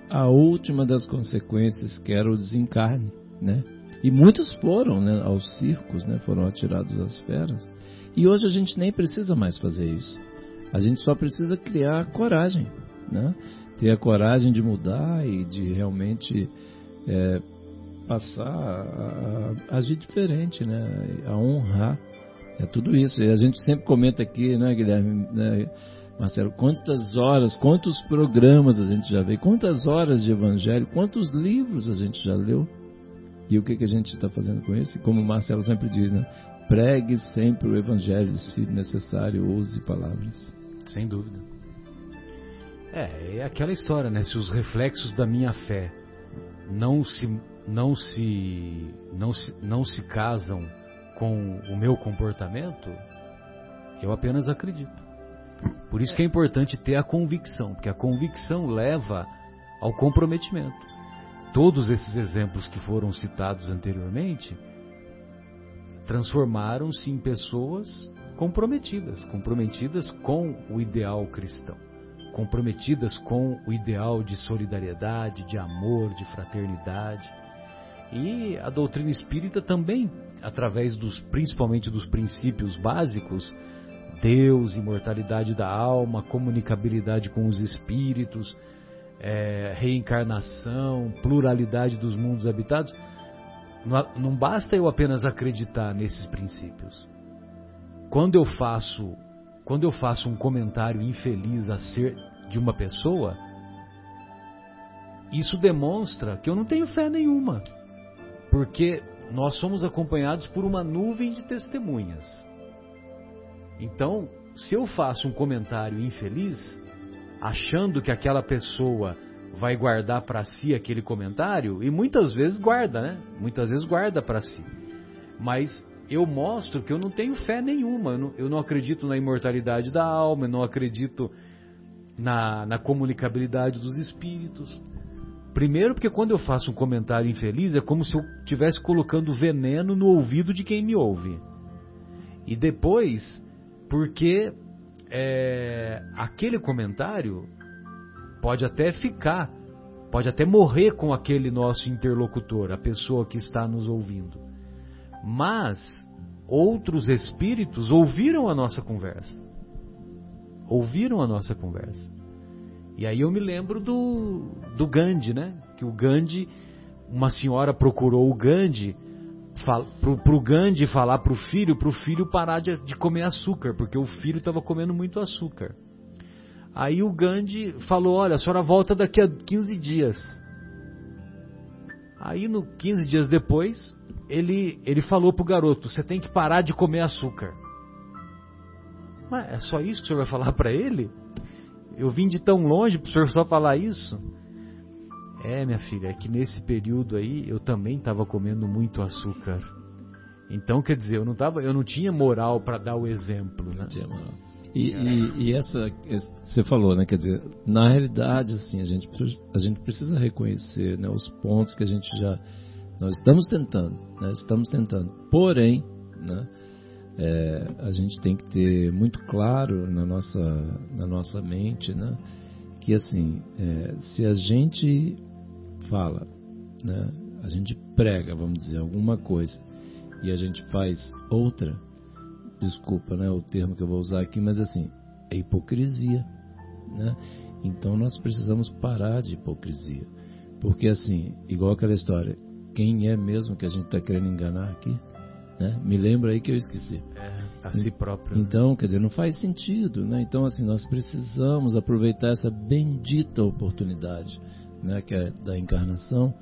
a última das consequências, que era o desencarne, né? E muitos foram né, aos circos, né, foram atirados às feras. E hoje a gente nem precisa mais fazer isso. A gente só precisa criar coragem, né? ter a coragem de mudar e de realmente é, passar a, a, agir diferente, né? a honrar. É tudo isso. E a gente sempre comenta aqui, né, Guilherme, né, Marcelo, quantas horas, quantos programas a gente já vê, quantas horas de evangelho, quantos livros a gente já leu. E o que, que a gente está fazendo com isso? Como o Marcelo sempre diz, né? Pregue sempre o Evangelho, se necessário, use palavras. Sem dúvida. É, é aquela história, né? Se os reflexos da minha fé não se, não se, não se, não se casam com o meu comportamento, eu apenas acredito. Por isso que é importante ter a convicção, porque a convicção leva ao comprometimento. Todos esses exemplos que foram citados anteriormente transformaram-se em pessoas comprometidas, comprometidas com o ideal cristão, comprometidas com o ideal de solidariedade, de amor, de fraternidade. E a doutrina espírita também, através dos principalmente dos princípios básicos, Deus, imortalidade da alma, comunicabilidade com os espíritos, é, reencarnação, pluralidade dos mundos habitados, não basta eu apenas acreditar nesses princípios. Quando eu faço, quando eu faço um comentário infeliz a ser de uma pessoa, isso demonstra que eu não tenho fé nenhuma. Porque nós somos acompanhados por uma nuvem de testemunhas. Então, se eu faço um comentário infeliz, achando que aquela pessoa vai guardar para si aquele comentário e muitas vezes guarda, né? Muitas vezes guarda para si. Mas eu mostro que eu não tenho fé nenhuma, eu não, eu não acredito na imortalidade da alma, eu não acredito na, na comunicabilidade dos espíritos. Primeiro, porque quando eu faço um comentário infeliz, é como se eu estivesse colocando veneno no ouvido de quem me ouve. E depois, porque é, aquele comentário pode até ficar, pode até morrer com aquele nosso interlocutor, a pessoa que está nos ouvindo. Mas outros espíritos ouviram a nossa conversa. Ouviram a nossa conversa. E aí eu me lembro do, do Gandhi, né? Que o Gandhi, uma senhora procurou o Gandhi para o Gandhi falar para o filho, para o filho parar de, de comer açúcar, porque o filho estava comendo muito açúcar. Aí o Gandhi falou: Olha, a senhora volta daqui a 15 dias. Aí, no 15 dias depois, ele, ele falou pro garoto: Você tem que parar de comer açúcar. Mas é só isso que o senhor vai falar para ele? Eu vim de tão longe para o senhor só falar isso? É, minha filha, é que nesse período aí eu também estava comendo muito açúcar. Então, quer dizer, eu não, tava, eu não tinha moral para dar o exemplo. Né? Não tinha moral. E, e, e, essa você falou, né? Quer dizer, na realidade, assim, a gente, a gente precisa reconhecer né, os pontos que a gente já nós estamos tentando, né? Estamos tentando. Porém, né? É, a gente tem que ter muito claro na nossa na nossa mente, né? Que assim, é, se a gente fala, né, a gente prega, vamos dizer, alguma coisa e a gente faz outra, desculpa né, o termo que eu vou usar aqui, mas assim, é hipocrisia. Né? Então nós precisamos parar de hipocrisia. Porque assim, igual aquela história, quem é mesmo que a gente está querendo enganar aqui? Né? Me lembra aí que eu esqueci. É, a si próprio. Né? Então, quer dizer, não faz sentido. Né? Então, assim, nós precisamos aproveitar essa bendita oportunidade né, que é da encarnação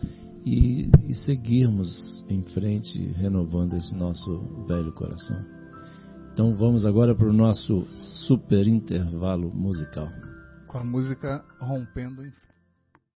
e, e seguirmos em frente, renovando esse nosso velho coração. Então, vamos agora para o nosso super intervalo musical. Com a música Rompendo em